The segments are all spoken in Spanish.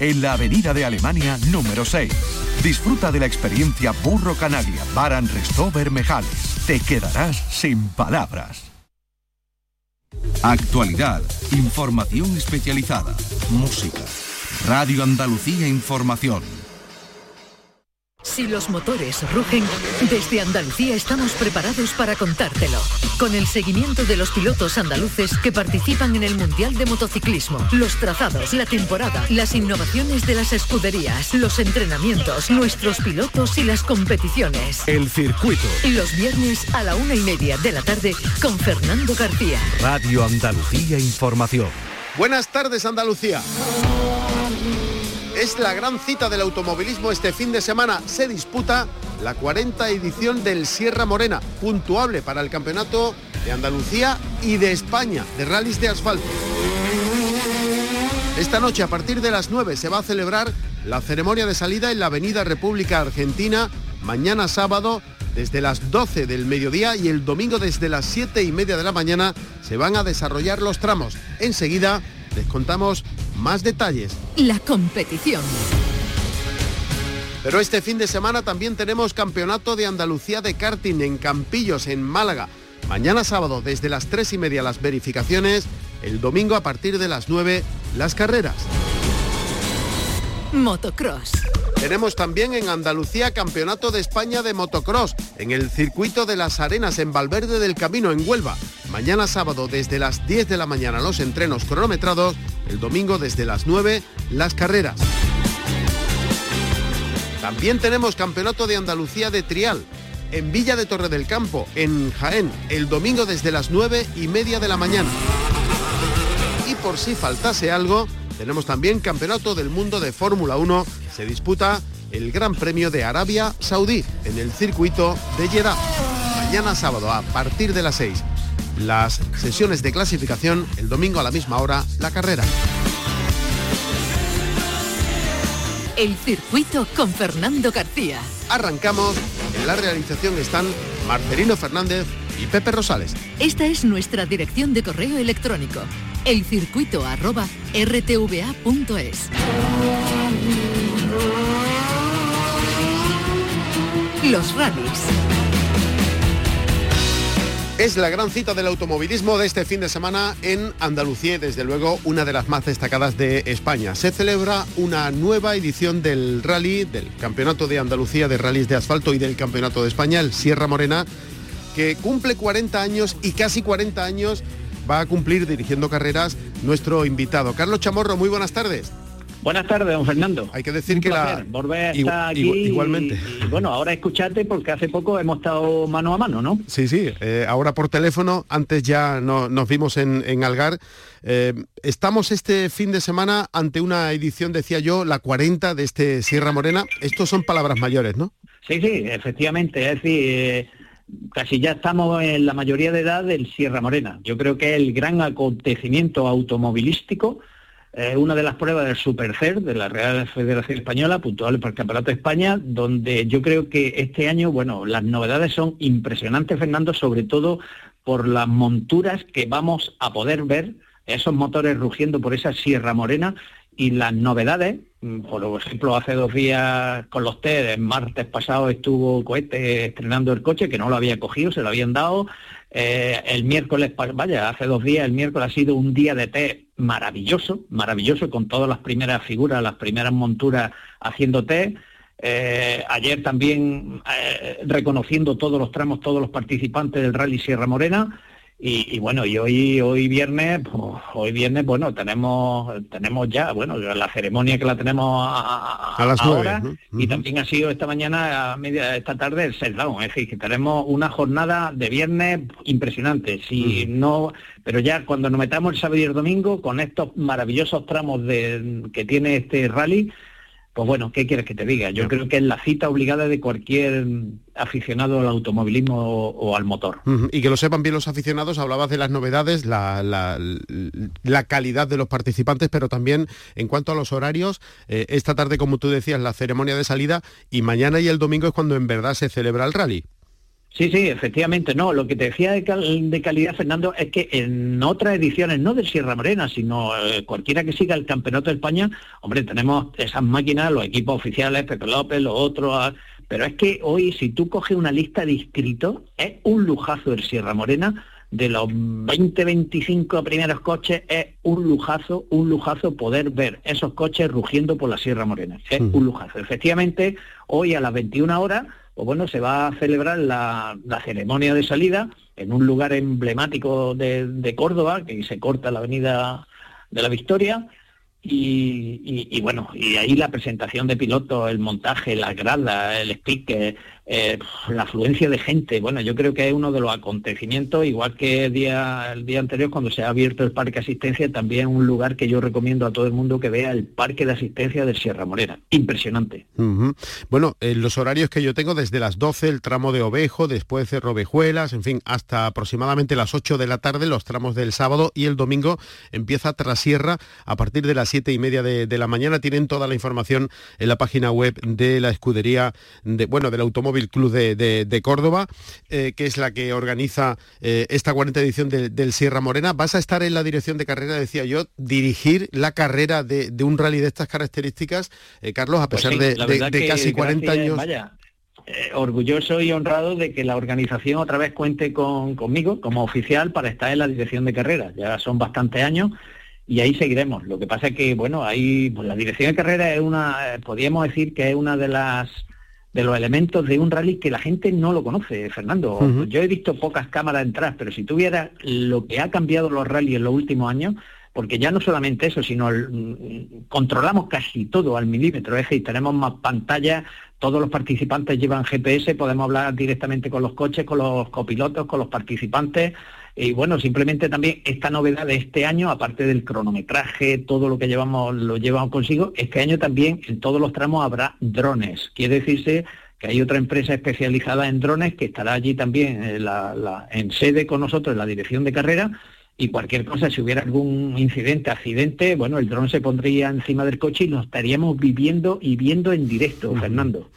en la Avenida de Alemania número 6. Disfruta de la experiencia Burro Canaglia Baran Resto Bermejales. Te quedarás sin palabras. Actualidad, información especializada, música. Radio Andalucía Información. Si los motores rugen, desde Andalucía estamos preparados para contártelo. Con el seguimiento de los pilotos andaluces que participan en el Mundial de Motociclismo, los trazados, la temporada, las innovaciones de las escuderías, los entrenamientos, nuestros pilotos y las competiciones. El circuito. Los viernes a la una y media de la tarde con Fernando García. Radio Andalucía Información. Buenas tardes Andalucía. Es la gran cita del automovilismo este fin de semana. Se disputa la 40 edición del Sierra Morena, puntuable para el campeonato de Andalucía y de España, de rallies de asfalto. Esta noche, a partir de las 9, se va a celebrar la ceremonia de salida en la Avenida República Argentina. Mañana sábado, desde las 12 del mediodía y el domingo desde las 7 y media de la mañana, se van a desarrollar los tramos. Enseguida les contamos más detalles. La competición. Pero este fin de semana también tenemos Campeonato de Andalucía de karting en Campillos, en Málaga. Mañana sábado desde las 3 y media las verificaciones, el domingo a partir de las 9 las carreras. Motocross. Tenemos también en Andalucía Campeonato de España de Motocross, en el circuito de las Arenas en Valverde del Camino, en Huelva. Mañana sábado desde las 10 de la mañana los entrenos cronometrados, el domingo desde las 9 las carreras. También tenemos Campeonato de Andalucía de Trial, en Villa de Torre del Campo, en Jaén, el domingo desde las 9 y media de la mañana. Y por si faltase algo, tenemos también Campeonato del Mundo de Fórmula 1. Se disputa el Gran Premio de Arabia Saudí en el circuito de Jeddah. Mañana sábado a partir de las 6. Las sesiones de clasificación, el domingo a la misma hora, la carrera. El circuito con Fernando García. Arrancamos. En la realización están Marcelino Fernández y Pepe Rosales. Esta es nuestra dirección de correo electrónico elcircuito Los rallies. Es la gran cita del automovilismo de este fin de semana en Andalucía desde luego una de las más destacadas de España. Se celebra una nueva edición del rally, del Campeonato de Andalucía de Rallys de Asfalto y del Campeonato de España, el Sierra Morena, que cumple 40 años y casi 40 años va a cumplir dirigiendo carreras nuestro invitado. Carlos Chamorro, muy buenas tardes. Buenas tardes, don Fernando. Hay que decir que la volver a estar aquí igualmente. Y, bueno, ahora escuchate porque hace poco hemos estado mano a mano, ¿no? Sí, sí. Eh, ahora por teléfono. Antes ya nos vimos en, Algar. Eh, estamos este fin de semana ante una edición, decía yo, la 40 de este Sierra Morena. Estos son palabras mayores, ¿no? Sí, sí, efectivamente. Es decir. Eh, casi ya estamos en la mayoría de edad del Sierra Morena. Yo creo que es el gran acontecimiento automovilístico, eh, una de las pruebas del Supercer de la Real Federación Española, puntual para el Campeonato de España, donde yo creo que este año, bueno, las novedades son impresionantes, Fernando, sobre todo por las monturas que vamos a poder ver, esos motores rugiendo por esa Sierra Morena y las novedades, mm, por ejemplo, hace dos días con los test, el martes pasado estuvo Cohete estrenando el coche, que no lo había cogido, se lo habían dado. Eh, el miércoles, vaya, hace dos días, el miércoles ha sido un día de test maravilloso, maravilloso, con todas las primeras figuras, las primeras monturas haciendo test. Eh, ayer también eh, reconociendo todos los tramos, todos los participantes del Rally Sierra Morena. Y, bueno, y hoy, hoy viernes, pues, hoy viernes, bueno, tenemos, tenemos ya, bueno, la ceremonia que la tenemos a, las ahora, y también ha sido esta mañana, a media, esta tarde, el set down, es decir, que tenemos una jornada de viernes impresionante, si no, pero ya cuando nos metamos el sábado y el domingo, con estos maravillosos tramos de, que tiene este rally, pues bueno, ¿qué quieres que te diga? Yo creo que es la cita obligada de cualquier aficionado al automovilismo o, al motor. Y que lo sepan bien los aficionados, hablabas de las novedades, la, calidad de los participantes, pero también en cuanto a los horarios, eh, esta tarde, como tú decías, la ceremonia de salida y mañana y el domingo es cuando en verdad se celebra el rally. Sí, sí, efectivamente, no. Lo que te decía de, calidad, Fernando, es que en otras ediciones, no del Sierra Morena, sino eh, cualquiera que siga el Campeonato de España, hombre, tenemos esas máquinas, los equipos oficiales, Pepe López, los otros, ah, pero es que hoy, si tú coges una lista de inscritos, es un lujazo el Sierra Morena, de los 20, 25 primeros coches, es un lujazo, un lujazo poder ver esos coches rugiendo por la Sierra Morena. Es mm. un lujazo. Efectivamente, hoy a las 21 horas pues bueno, se va a celebrar la, ceremonia de salida en un lugar emblemático de, Córdoba, que se corta la avenida de la Victoria, y, bueno, y ahí la presentación de pilotos, el montaje, la grada, el speaker, eh, la afluencia de gente, bueno, yo creo que es uno de los acontecimientos, igual que el día, el día anterior cuando se ha abierto el parque asistencia, también un lugar que yo recomiendo a todo el mundo que vea el parque de asistencia de Sierra Morena. Impresionante. Bueno, en los horarios que yo tengo, desde las 12 el tramo de Ovejo, después de Rovejuelas, en fin, hasta aproximadamente las 8 de la tarde, los tramos del sábado y el domingo empieza Trasierra a partir de las 7 y media de, la mañana. Tienen toda la información en la página web de la escudería, de, bueno, del automóvil el Club de, Córdoba, eh, que es la que organiza eh, esta 40 edición del Sierra Morena. Vas a estar en la dirección de carrera, decía yo, dirigir la carrera de, un rally de estas características, eh, Carlos, a pues pesar de, casi 40 años. Vaya. orgulloso y honrado de que la organización otra vez cuente con, conmigo como oficial para estar en la dirección de carrera. Ya son bastantes años y ahí seguiremos. Lo que pasa es que, bueno, ahí pues, la dirección de carrera es una, podríamos decir que es una de las de los elementos de un rally que la gente no lo conoce, Fernando. Yo he visto pocas cámaras entrar, pero si tuviera lo que ha cambiado los rallies en los últimos años, porque ya no solamente eso, sino mm, controlamos casi todo al milímetro, es decir, tenemos más pantallas, todos los participantes llevan GPS, podemos hablar directamente con los coches, con los copilotos, con los participantes, y bueno, simplemente también esta novedad de este año, aparte del cronometraje, todo lo que llevamos, lo llevamos consigo, este año también en todos los tramos habrá drones. Quiere decirse que hay otra empresa especializada en drones que estará allí también en, en sede con nosotros en la dirección de carrera y cualquier cosa, si hubiera algún incidente, accidente, bueno, el dron se pondría encima del coche y lo estaríamos viviendo y viendo en directo, Fernando.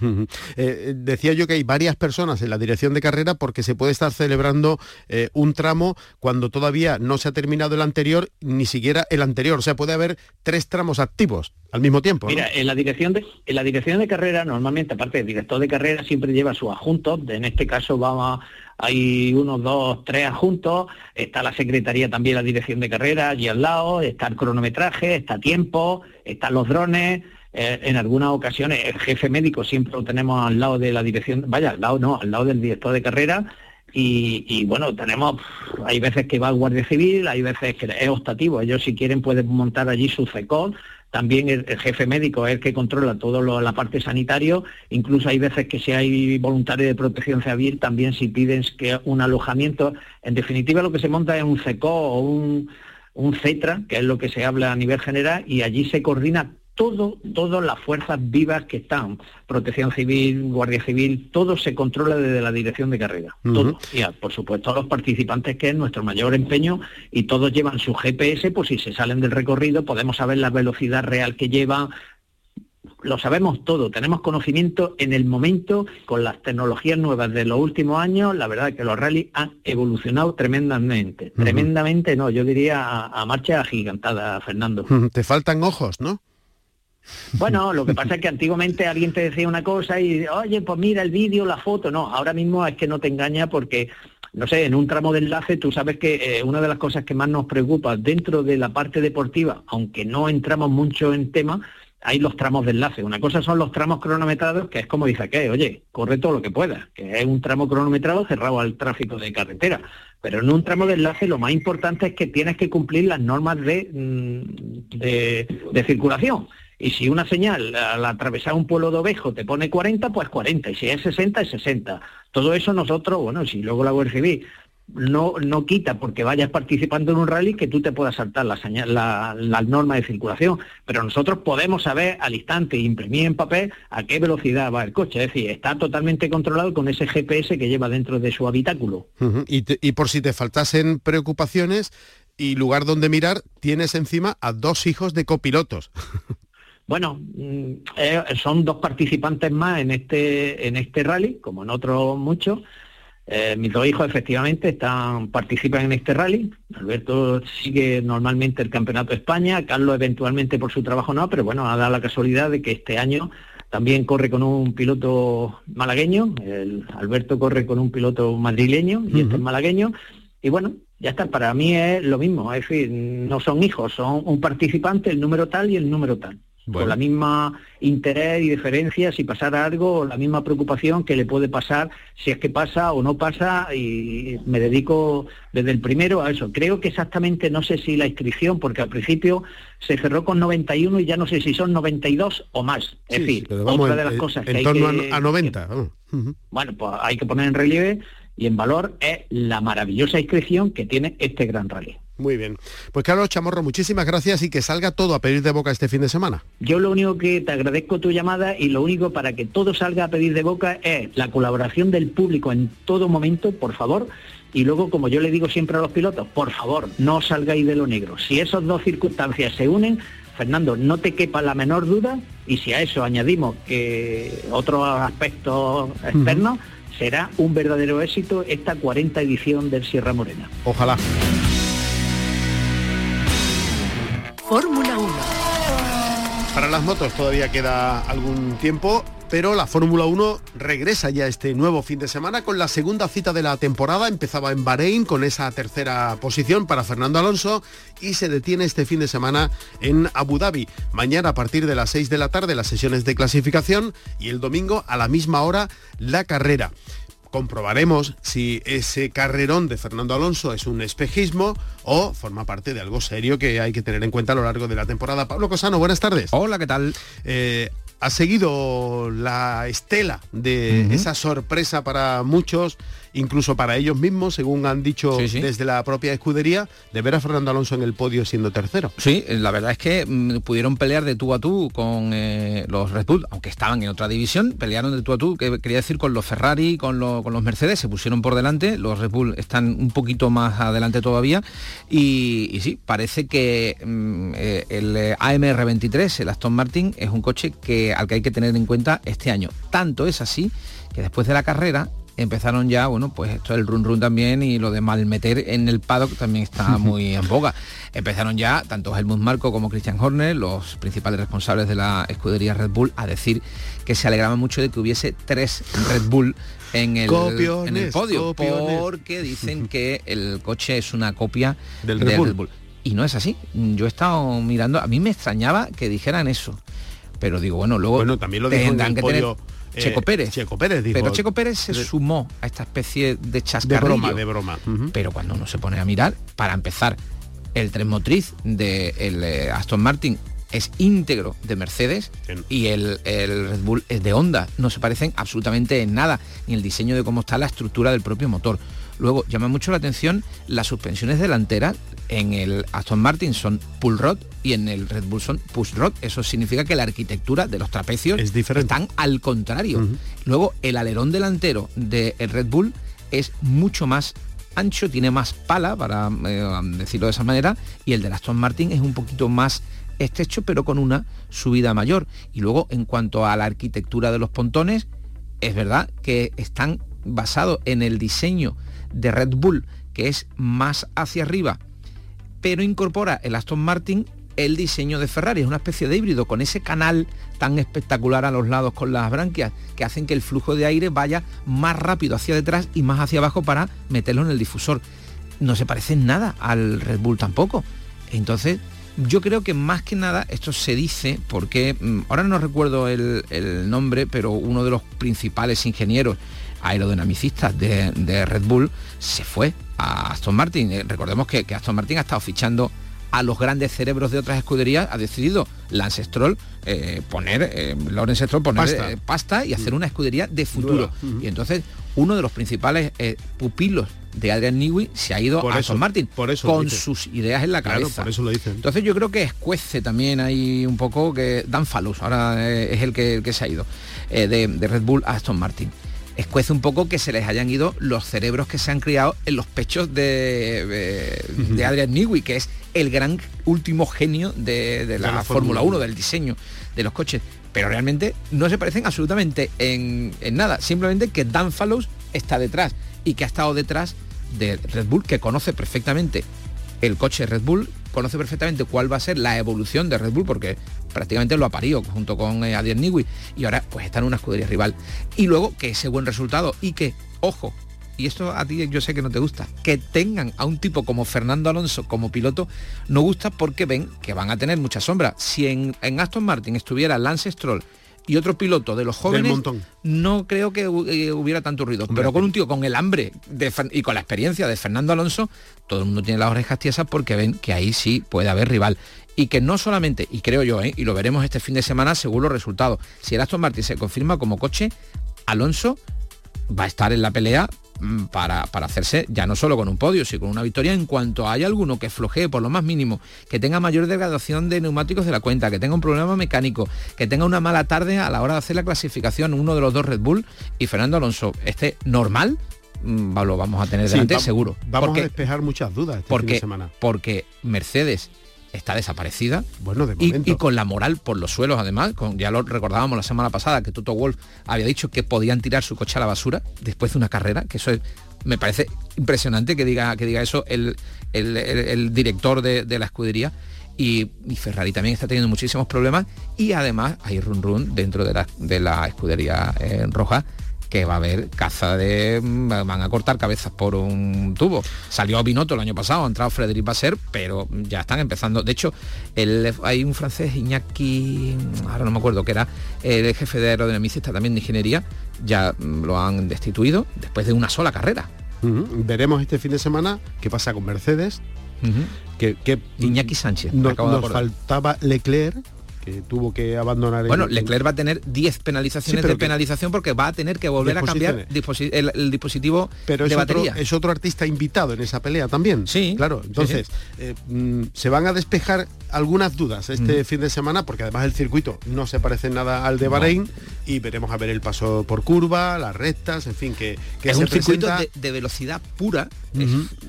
Eh, decía yo que hay varias personas en la dirección de carrera porque se puede estar celebrando eh, un tramo cuando todavía no se ha terminado el anterior, ni siquiera el anterior. O sea, puede haber tres tramos activos al mismo tiempo. Mira, en la dirección de, en la dirección de carrera, normalmente, aparte del director de carrera, siempre lleva su adjunto. En este caso vamos a hay unos dos, tres adjuntos, está la secretaría también, la dirección de carrera allí al lado, está el cronometraje, está tiempo, están los drones, eh, en algunas ocasiones el jefe médico siempre lo tenemos al lado de la dirección, vaya, al lado no, al lado del director de carrera, y, bueno, tenemos, hay veces que va el Guardia Civil, hay veces que es optativo, ellos si quieren pueden montar allí su CECOL, también el, jefe médico es el que controla toda la parte sanitario, incluso hay veces que si hay voluntarios de protección civil, también si piden un alojamiento, en definitiva lo que se monta es un CECO o un, un CETRA, que es lo que se habla a nivel general, y allí se coordina todo, todas las fuerzas vivas que están, protección civil, guardia civil, todo se controla desde la dirección de carrera, todo. Y por supuesto los participantes que es nuestro mayor empeño y todos llevan su GPS, pues si se salen del recorrido podemos saber la velocidad real que llevan, lo sabemos todo, tenemos conocimiento en el momento con las tecnologías nuevas de los últimos años, la verdad es que los rallies han evolucionado tremendamente, tremendamente no, yo diría a, a marcha agigantada, Fernando. Te faltan ojos, ¿no? Bueno, lo que pasa es que antiguamente alguien te decía una cosa y, oye, pues mira el vídeo, la foto. No, ahora mismo es que no te engaña porque, no sé, en un tramo de enlace tú sabes que eh, una de las cosas que más nos preocupa dentro de la parte deportiva, aunque no entramos mucho en tema, hay los tramos de enlace. Una cosa son los tramos cronometrados, que es como dice que, oye, corre todo lo que pueda, que es un tramo cronometrado cerrado al tráfico de carretera. Pero en un tramo de enlace lo más importante es que tienes que cumplir las normas de, mm, de circulación. Y si una señal al atravesar un pueblo de ovejo te pone 40, pues 40. Y si es 60, es 60. Todo eso nosotros, bueno, si luego la Civil no, no quita porque vayas participando en un rally que tú te puedas saltar la, señal, la, norma de circulación. Pero nosotros podemos saber al instante, imprimir en papel a qué velocidad va el coche. Es decir, está totalmente controlado con ese GPS que lleva dentro de su habitáculo. y por si te faltasen preocupaciones y lugar donde mirar, tienes encima a dos hijos de copilotos. Bueno, mm, eh, son dos participantes más en este, en este rally, como en otros muchos, Eh, mis dos hijos efectivamente están, participan en este rally. Alberto sigue normalmente el Campeonato de España, Carlos eventualmente por su trabajo no, pero bueno, ha dado la casualidad de que este año también corre con un piloto malagueño, el Alberto corre con un piloto madrileño y este es malagueño. Y bueno, ya está, para mí es lo mismo, es decir, no son hijos, son un participante, el número tal y el número tal con la misma interés y diferencia si pasara algo, o la misma preocupación que le puede pasar si es que pasa o no pasa y me dedico desde el primero a eso. Creo que exactamente no sé si la inscripción, porque al principio se cerró con 91 y ya no sé si son 92 o más. Es decir, otra de las cosas que hay torno que, a 90. Bueno, pues hay que poner en relieve y en valor es la maravillosa inscripción que tiene este gran rally. Muy bien. Pues Carlos Chamorro, muchísimas gracias y que salga todo a pedir de boca este fin de semana. Yo lo único que te agradezco tu llamada y lo único para que todo salga a pedir de boca es la colaboración del público en todo momento, por favor. Y luego, como yo le digo siempre a los pilotos, por favor, no salgáis de lo negro. Si esas dos circunstancias se unen, Fernando, no te quepa la menor duda y si a eso añadimos que otros aspectos externos, será un verdadero éxito esta 40 edición del Sierra Morena. Ojalá. Fórmula 1. Para las motos todavía queda algún tiempo, pero la Fórmula 1 regresa ya este nuevo fin de semana con la segunda cita de la temporada. Empezaba en Bahrein con esa tercera posición para Fernando Alonso y se detiene este fin de semana en Abu Dhabi. Mañana a partir de las 6 de la tarde las sesiones de clasificación y el domingo a la misma hora la carrera comprobaremos si ese carrerón de Fernando Alonso es un espejismo o forma parte de algo serio que hay que tener en cuenta a lo largo de la temporada. Pablo Cosano, buenas tardes. Hola, ¿qué tal? Eh, ha seguido la estela de esa sorpresa para muchos incluso para ellos mismos, según han dicho desde la propia escudería, de ver a Fernando Alonso en el podio siendo tercero. Sí, la verdad es que mm, pudieron pelear de tú a tú con eh, los Red Bull, aunque estaban en otra división, pelearon de tú a tú, que quería decir con los Ferrari, con, con los Mercedes, se pusieron por delante, los Red Bull están un poquito más adelante todavía, y, sí, parece que mm, eh, el AMR23, el Aston Martin, es un coche que, al que hay que tener en cuenta este año. Tanto es así que después de la carrera empezaron ya, bueno, pues esto el run run también y lo de malmeter en el paddock también está muy en boga. Empezaron ya tanto Helmut Marco como Christian Horner, los principales responsables de la escudería Red Bull, a decir que se alegraban mucho de que hubiese tres Red Bull en el, en el podio, porque dicen que el coche es una copia del Red, Bull. Y no es así. Yo he estado mirando, a mí me extrañaba que dijeran eso. Pero digo, bueno, luego bueno, también lo tendrán que tener eh, Checo Pérez. Checo Pérez Pero Checo Pérez se sumó a esta especie de chascarrillo. De broma, de broma. Pero cuando uno se pone a mirar, para empezar, el tren motriz de eh, Aston Martin es íntegro de Mercedes y el, el, Red Bull es de Honda. No se parecen absolutamente en nada, ni el diseño de cómo está la estructura del propio motor. Luego llama mucho la atención las suspensiones delanteras. En el Aston Martin son pull rod y en el Red Bull son push rod. Eso significa que la arquitectura de los trapecios es diferente. están al contrario. Luego el alerón delantero del Red Bull es mucho más ancho, tiene más pala, para eh, decirlo de esa manera, y el del Aston Martin es un poquito más estrecho, pero con una subida mayor. Y luego, en cuanto a la arquitectura de los pontones, es verdad que están basados en el diseño de Red Bull, que es más hacia arriba, pero incorpora el Aston Martin el diseño de Ferrari. Es una especie de híbrido con ese canal tan espectacular a los lados con las branquias que hacen que el flujo de aire vaya más rápido hacia detrás y más hacia abajo para meterlo en el difusor. No se parece en nada al Red Bull tampoco. Entonces, yo creo que más que nada esto se dice porque, mm, ahora no recuerdo el, el nombre, pero uno de los principales ingenieros aerodinamicistas de, Red Bull se fue a Aston Martin. Eh, recordemos que, Aston Martin ha estado fichando a los grandes cerebros de otras escuderías, ha decidido Lance Stroll eh, poner, eh, Lawrence Stroll poner pasta. y hacer mm. una escudería de futuro. Y entonces uno de los principales pupilos de Adrian Newey se ha ido a Aston Martin por eso con sus ideas en la cabeza. por eso lo dicen. Entonces yo creo que escuece también ahí un poco que Dan Falus, ahora es el que, se ha ido de, de Red Bull a Aston Martin escuece un poco que se les hayan ido los cerebros que se han criado en los pechos de, de, Adrian Newey, que es el gran último genio de, la, Fórmula 1, del diseño de los coches. Pero realmente no se parecen absolutamente en, nada, simplemente que Dan Fallows está detrás y que ha estado detrás de Red Bull, que conoce perfectamente el coche Red Bull, conoce perfectamente cuál va a ser la evolución de Red Bull, porque prácticamente lo ha parido junto con eh, Newey, y ahora pues está en una escudería rival. Y luego que ese buen resultado y que, ojo, y esto a ti yo sé que no te gusta, que tengan a un tipo como Fernando Alonso como piloto, no gusta porque ven que van a tener mucha sombra. Si en, en Aston Martin estuviera Lance Stroll y otro piloto de los jóvenes, no creo que eh, hubiera tanto ruido. Pero con un tío con el hambre y con la experiencia de Fernando Alonso, todo el mundo tiene las orejas tiesas porque ven que ahí sí puede haber rival. Y que no solamente, y creo yo, ¿eh? y lo veremos este fin de semana según los resultados, si el Aston Martin se confirma como coche, Alonso va a estar en la pelea Mm, para, hacerse ya no solo con un podio, sino con una victoria en cuanto haya alguno que flojee por lo más mínimo, que tenga mayor degradación de neumáticos de la cuenta, que tenga un problema mecánico, que tenga una mala tarde a la hora de hacer la clasificación, uno de los dos Red Bull y Fernando Alonso esté normal, mm, lo vamos a tener delante seguro. Vamos a despejar muchas dudas este porque, semana. Porque Mercedes está desaparecida. Bueno, de y, con la moral por los suelos, además, con, ya lo recordábamos la semana pasada, que Toto Wolf había dicho que podían tirar su coche a la basura después de una carrera, que eso es, me parece impresionante que diga, que diga eso el, director de, la escudería. Y, Ferrari también está teniendo muchísimos problemas y además hay run run dentro de la, de la escudería eh, roja que va a haber caza de... Mm, van a cortar cabezas por un tubo. Salió Binotto el año pasado, ha entrado Frederic Basser, pero ya están empezando. De hecho, el, hay un francés, Iñaki, ahora no me acuerdo, que era el jefe de aerodinamicista también de ingeniería, ya mm, lo han destituido después de una sola carrera. Veremos este fin de semana qué pasa con Mercedes. que, Iñaki Sánchez. nos faltaba Leclerc tuvo que abandonar Bueno, Leclerc va a tener 10 penalizaciones de penalización porque va a tener que volver a cambiar el, dispositivo pero de es batería. Otro, es otro artista invitado en esa pelea también. Sí. Claro, entonces, eh, mm, se van a despejar algunas dudas este fin de semana porque además el circuito no se parece nada al de Bahrein y veremos a ver el paso por curva, las rectas, en fin, que, es un circuito de, velocidad pura.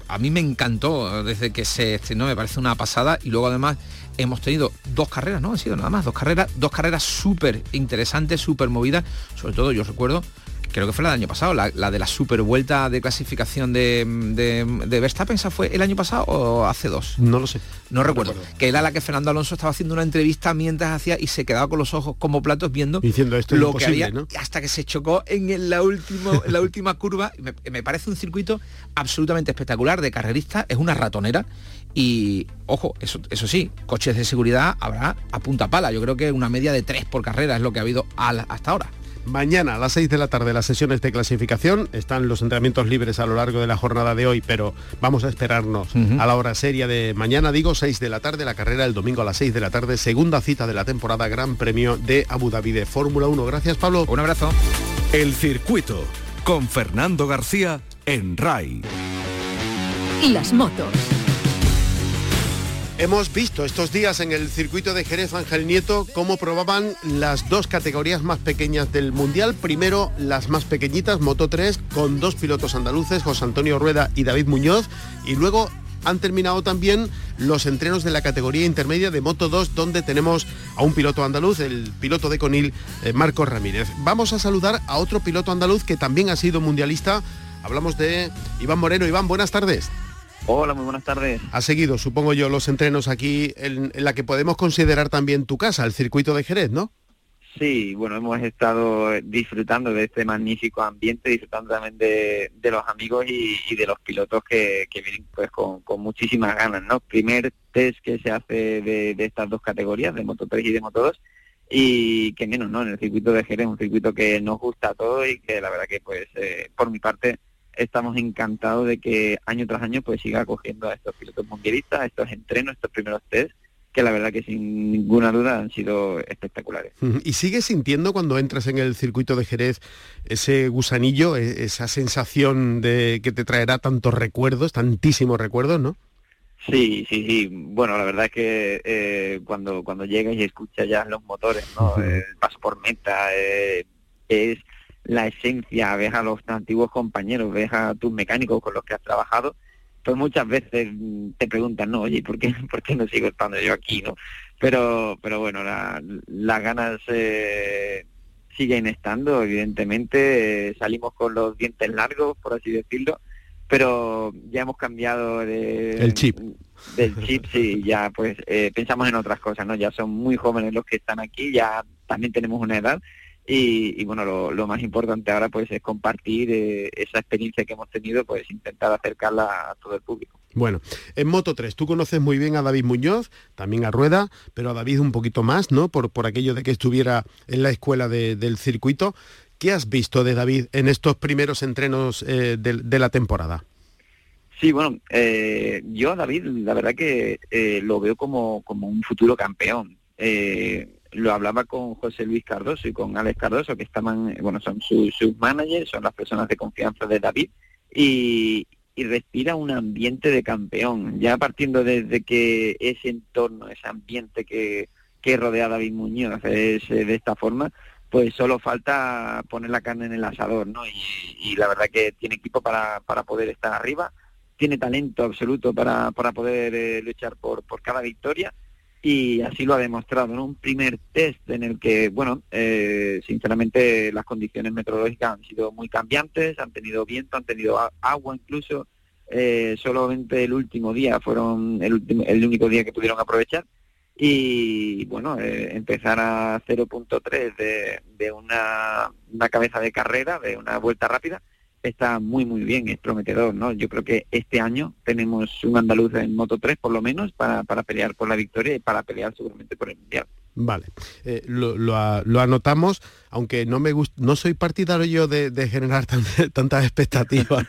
a mí me encantó desde que se estrenó, me parece una pasada y luego además hemos tenido dos carreras, ¿no? Han sido nada más, dos carreras, dos carreras súper interesantes, súper movidas. Sobre todo yo recuerdo, creo que fue la del año pasado, la, de la super vuelta de clasificación de, de, Verstappen, ¿esa fue el año pasado o hace dos? No lo sé. No, recuerdo. Que era la que Fernando Alonso estaba haciendo una entrevista mientras hacía y se quedaba con los ojos como platos viendo Diciendo esto lo que había hasta que se chocó en la, último, la última curva. Me, me parece un circuito absolutamente espectacular de carrerista, es una ratonera y, ojo, eso, eso sí, coches de seguridad habrá a punta pala. Yo creo que una media de tres por carrera es lo que ha habido hasta ahora. Mañana a las 6 de la tarde las sesiones de clasificación. Están los entrenamientos libres a lo largo de la jornada de hoy, pero vamos a esperarnos a la hora seria de mañana, digo 6 de la tarde, la carrera el domingo a las 6 de la tarde, segunda cita de la temporada, Gran Premio de Abu Dhabi de Fórmula 1. Gracias Pablo. Un abrazo. El circuito con Fernando García en RAI. Y las motos. Hemos visto estos días en el circuito de Jerez Ángel Nieto cómo probaban las dos categorías más pequeñas del Mundial. Primero las más pequeñitas, Moto 3, con dos pilotos andaluces, José Antonio Rueda y David Muñoz. Y luego han terminado también los entrenos de la categoría intermedia de Moto 2, donde tenemos a un piloto andaluz, el piloto de Conil, eh, Marcos Ramírez. Vamos a saludar a otro piloto andaluz que también ha sido mundialista. Hablamos de Iván Moreno. Iván, buenas tardes. Hola, muy buenas tardes. Ha seguido, supongo yo, los entrenos aquí en, la que podemos considerar también tu casa, el circuito de Jerez, ¿no? Sí, bueno, hemos estado disfrutando de este magnífico ambiente, disfrutando también de, los amigos y, de los pilotos que, vienen pues con, muchísimas ganas, ¿no? Primer test que se hace de, estas dos categorías, de Moto 3 y de Moto 2, y que menos, ¿no? En el circuito de Jerez, un circuito que nos gusta a todos y que la verdad que pues eh, por mi parte estamos encantados de que año tras año pues siga acogiendo a estos pilotos mundialistas, a estos entrenos, estos primeros test que la verdad que sin ninguna duda han sido espectaculares. ¿Y sigues sintiendo cuando entras en el circuito de Jerez ese gusanillo, e-, esa sensación de que te traerá tantos recuerdos, tantísimos recuerdos, no? Sí, sí, sí. Bueno, la verdad es que eh, cuando cuando llegas y escuchas ya los motores, ¿no? El paso por meta, eh, es la esencia, ves a los antiguos compañeros, ves a tus mecánicos con los que has trabajado, pues muchas veces te preguntan, no, oye, ¿por qué, ¿por qué no sigo estando yo aquí? no Pero, pero bueno, las ganas eh, siguen estando, evidentemente, salimos con los dientes largos, por así decirlo, pero ya hemos cambiado de, el chip. del chip sí ya pues eh, pensamos en otras cosas no ya son muy jóvenes los que están aquí ya también tenemos una edad y, bueno lo, más importante ahora pues es compartir eh, esa experiencia que hemos tenido pues intentar acercarla a todo el público bueno, en Moto 3, tú conoces muy bien a David Muñoz, también a Rueda, pero a David un poquito más, ¿no? Por, por aquello de que estuviera en la escuela del circuito. ¿Qué has visto de David en estos primeros entrenos eh, de, la temporada? Sí, bueno, eh, yo David, la verdad que eh, lo veo como, como un futuro campeón. Lo hablaba con José Luis Cardoso y con Alex Cardoso, que estaban, bueno, son sus, managers, son las personas de confianza de David, y, respira un ambiente de campeón, ya partiendo desde que ese entorno, ese ambiente que, que rodea a David Muñoz es de esta forma, pues solo falta poner la carne en el asador, ¿no? Y, la verdad que tiene equipo para, para poder estar arriba, tiene talento absoluto para, para poder eh, luchar por, por cada victoria y así lo ha demostrado, ¿no? Un primer test en el que, bueno, eh, sinceramente las condiciones meteorológicas han sido muy cambiantes, han tenido viento, han tenido agua incluso, eh, solamente el último día fueron el, el único día que pudieron aprovechar y bueno, eh, empezar a 0.3 de, de una, una, cabeza de carrera, de una vuelta rápida, está muy muy bien, es prometedor, ¿no? Yo creo que este año tenemos un andaluz en Moto 3 por lo menos para, para pelear por la victoria y para pelear seguramente por el Mundial. Vale, eh, lo, lo, anotamos, aunque no me gusta, no soy partidario yo de, generar tantas expectativas.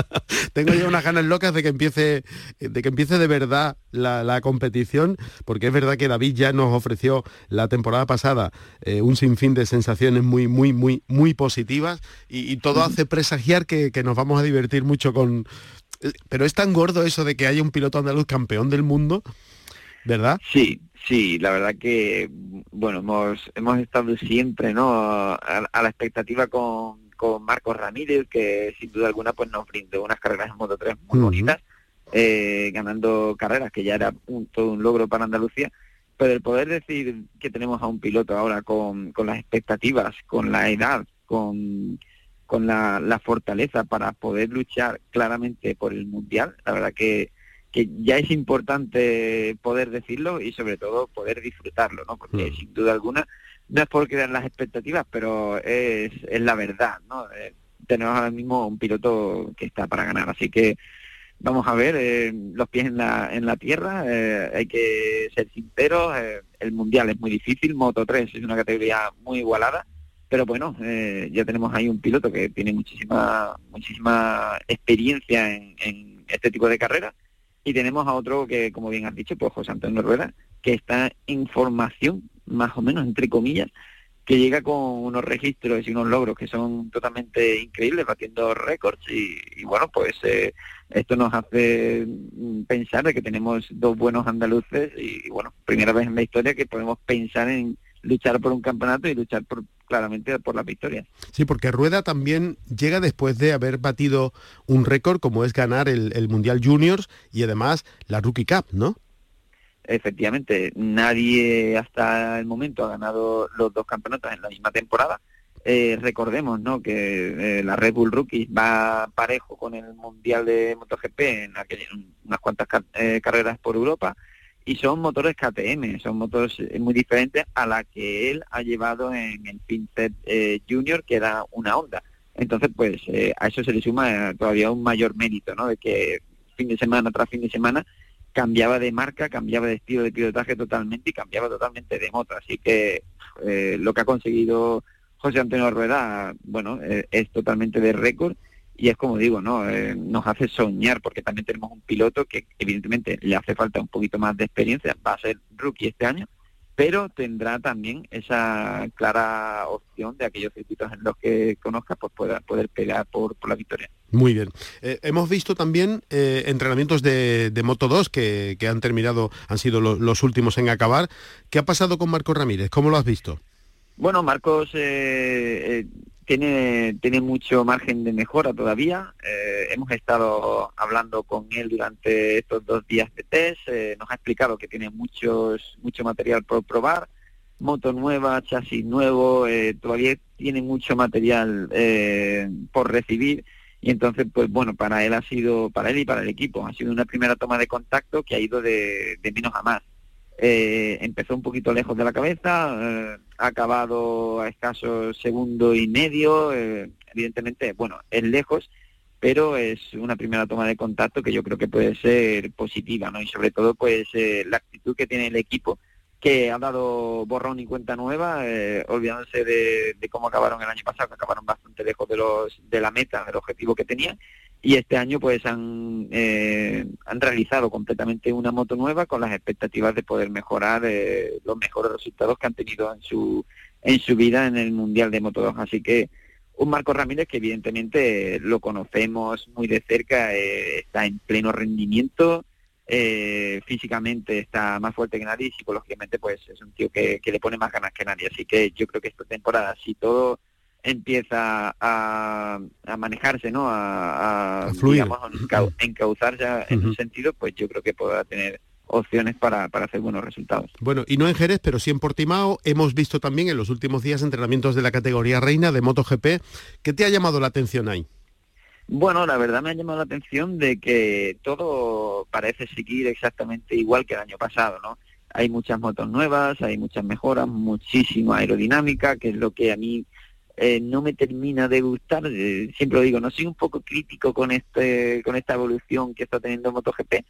Tengo ya unas ganas locas de que empiece, de que empiece de verdad la, competición, porque es verdad que David ya nos ofreció la temporada pasada eh, un sinfín de sensaciones muy, muy, muy, muy positivas y, todo hace presagiar que, que nos vamos a divertir mucho con. Eh, pero es tan gordo eso de que haya un piloto andaluz campeón del mundo ¿verdad? Sí, sí, la verdad que, bueno, hemos, hemos estado siempre, ¿no? A, la expectativa con, con Marcos Ramírez, que sin duda alguna pues nos brindó unas carreras en Moto 3 muy bonitas, eh, ganando carreras, que ya era un, todo un logro para Andalucía, pero el poder decir que tenemos a un piloto ahora con, con las expectativas, con la edad, con, con la, la fortaleza para poder luchar claramente por el Mundial, la verdad que que ya es importante poder decirlo y sobre todo poder disfrutarlo, ¿no? Porque mm. sin duda alguna no es por crear las expectativas, pero es, es la verdad, ¿no? Eh, tenemos ahora mismo un piloto que está para ganar, así que vamos a ver eh, los pies en la, en la tierra, eh, hay que ser sinceros, el mundial es muy difícil, Moto 3 es una categoría muy igualada, pero bueno, ya tenemos ahí un piloto que tiene muchísima muchísima experiencia en, en este tipo de carreras y tenemos a otro que, como bien has dicho, pues José Antonio Rueda, que está en formación, más o menos, entre comillas, que llega con unos registros y unos logros que son totalmente increíbles, batiendo récords. Y, bueno, pues eh, esto nos hace pensar de que tenemos dos buenos andaluces y, bueno, primera vez en la historia que podemos pensar en luchar por un campeonato y luchar por claramente por la victoria. Sí, porque Rueda también llega después de haber batido un récord como es ganar el, Mundial Juniors y además la Rookie Cup, ¿no? Efectivamente, nadie hasta el momento ha ganado los dos campeonatos en la misma temporada. Eh, recordemos ¿no? que eh, la Red Bull Rookie va parejo con el Mundial de MotoGP en unas cuantas eh, carreras por Europa y son motores KTM, son motores eh, muy diferentes a la que él ha llevado en el Pinset eh, Junior, que era una Honda. Entonces, pues eh, a eso se le suma todavía un mayor mérito, ¿no? De que fin de semana tras fin de semana cambiaba de marca, cambiaba de estilo de pilotaje totalmente y cambiaba totalmente de moto. Así que lo que ha conseguido José Antonio Rueda, bueno, es totalmente de récord y es como digo, ¿no? Eh, nos hace soñar porque también tenemos un piloto que evidentemente le hace falta un poquito más de experiencia, va a ser rookie este año, pero tendrá también esa clara opción de aquellos circuitos en los que conozca, pues pueda poder pegar por, la victoria. Muy bien. Eh, hemos visto también eh, entrenamientos de, Moto 2 que, han terminado, han sido los últimos en acabar. ¿Qué ha pasado con Marcos Ramírez? ¿Cómo lo has visto? Bueno, Marcos tiene, tiene mucho margen de mejora todavía. Eh, hemos estado hablando con él durante estos dos días de test. Eh, nos ha explicado que tiene muchos, mucho material por probar. moto nueva, chasis nuevo, eh, todavía tiene mucho material eh, por recibir y entonces pues bueno para él ha sido para él y para el equipo ha sido una primera toma de contacto que ha ido de, menos a más eh, empezó un poquito lejos de la cabeza eh, ha acabado a escasos segundo y medio evidentemente bueno es lejos pero es una primera toma de contacto que yo creo que puede ser positiva no y sobre todo pues la actitud que tiene el equipo que ha dado borrón y cuenta nueva, eh, olvidándose de, cómo acabaron el año pasado, que acabaron bastante lejos de los de la meta, del objetivo que tenían, y este año pues han, eh, han realizado completamente una moto nueva con las expectativas de poder mejorar eh, los mejores resultados que han tenido en su en su vida en el Mundial de Moto 2. Así que un Marco Ramírez que evidentemente lo conocemos muy de cerca, está en pleno rendimiento, eh, físicamente está más fuerte que nadie y psicológicamente pues es un tío que, le pone más ganas que nadie. Así que yo creo que esta temporada, si todo empieza a, manejarse, ¿no? A, digamos, encauzarse en un sentido, pues yo creo que podrá tener opciones para, para, hacer buenos resultados. Bueno, y no en Jerez, pero sí en Portimao, hemos visto también en los últimos días entrenamientos de la categoría reina de MotoGP. ¿Qué te ha llamado la atención ahí? Bueno, la verdad me ha llamado la atención de que todo parece seguir exactamente igual que el año pasado, ¿no? Hay muchas motos nuevas, hay muchas mejoras, muchísima aerodinámica, que es lo que a mí eh, no me termina de gustar. Eh, siempre lo digo, no soy un poco crítico con este con esta evolución que está teniendo MotoGP,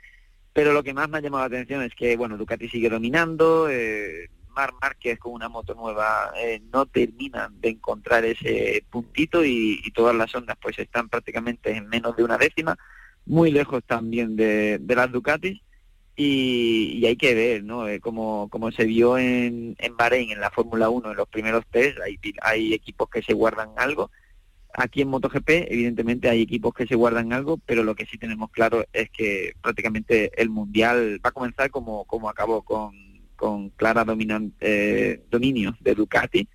pero lo que más me ha llamado la atención es que, bueno, Ducati sigue dominando, eh, Mar con una moto nueva eh, no terminan de encontrar ese puntito y, todas las ondas pues están prácticamente en menos de una décima, muy lejos también de, las Ducatis y, hay que ver, ¿no? Eh, como, como se vio en, en Bahrein en la Fórmula 1 en los primeros test, hay, hay equipos que se guardan algo. Aquí en MotoGP, evidentemente, hay equipos que se guardan algo, pero lo que sí tenemos claro es que prácticamente el Mundial va a comenzar como, como acabó con, con clara eh, dominio de Ducati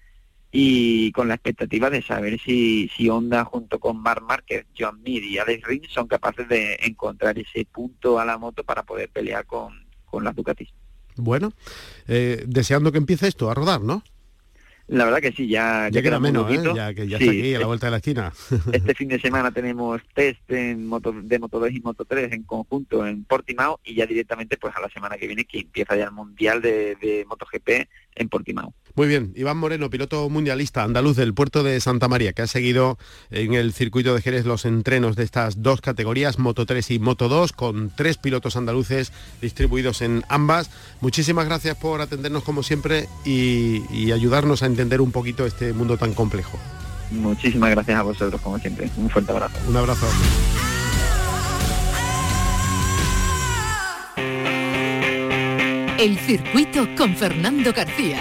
y con la expectativa de saber si, si Honda junto con Marc Márquez, John Mir y Alex Rins son capaces de encontrar ese punto a la moto para poder pelear con, con las Ducatis. Bueno, eh, deseando que empiece esto a rodar, ¿no? La verdad que sí, ya, ya, queda, menos, ¿eh? ya que ya está aquí a la vuelta de la esquina. Este fin de semana tenemos test en moto, de Moto 2 y Moto 3 en conjunto en Portimao y ya directamente pues a la semana que viene que empieza ya el Mundial de, de MotoGP en Portimao. Muy bien, Iván Moreno, piloto mundialista andaluz del puerto de Santa María, que ha seguido en el circuito de Jerez los entrenos de estas dos categorías, Moto 3 y Moto 2, con tres pilotos andaluces distribuidos en ambas. Muchísimas gracias por atendernos como siempre y, y ayudarnos a entender un poquito este mundo tan complejo. Muchísimas gracias a vosotros, como siempre. Un fuerte abrazo. Un abrazo. El circuito con Fernando García.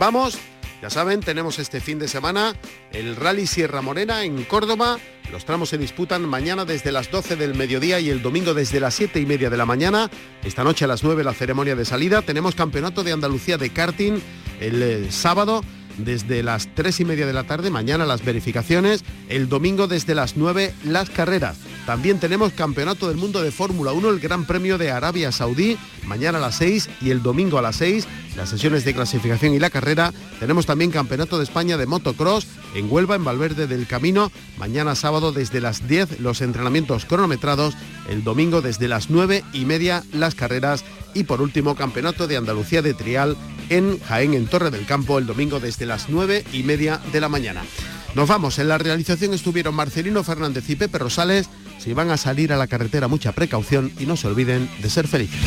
Vamos. Ya saben, tenemos este fin de semana el Rally Sierra Morena en Córdoba. Los tramos se disputan mañana desde las 12 del mediodía y el domingo desde las 7 y media de la mañana. Esta noche a las 9 la ceremonia de salida. Tenemos Campeonato de Andalucía de karting el eh, sábado desde las 3 y media de la tarde, mañana las verificaciones, el domingo desde las 9 las carreras. También tenemos Campeonato del Mundo de Fórmula 1, el Gran Premio de Arabia Saudí, mañana a las 6 y el domingo a las 6, las sesiones de clasificación y la carrera. Tenemos también Campeonato de España de Motocross en Huelva, en Valverde del Camino, mañana sábado desde las 10 los entrenamientos cronometrados, el domingo desde las 9 y media las carreras y por último Campeonato de Andalucía de Trial en Jaén, en Torre del Campo, el domingo desde las 9 y media de la mañana. Nos vamos, en la realización estuvieron Marcelino Fernández y Pepe Rosales. Si van a salir a la carretera, mucha precaución y no se olviden de ser felices.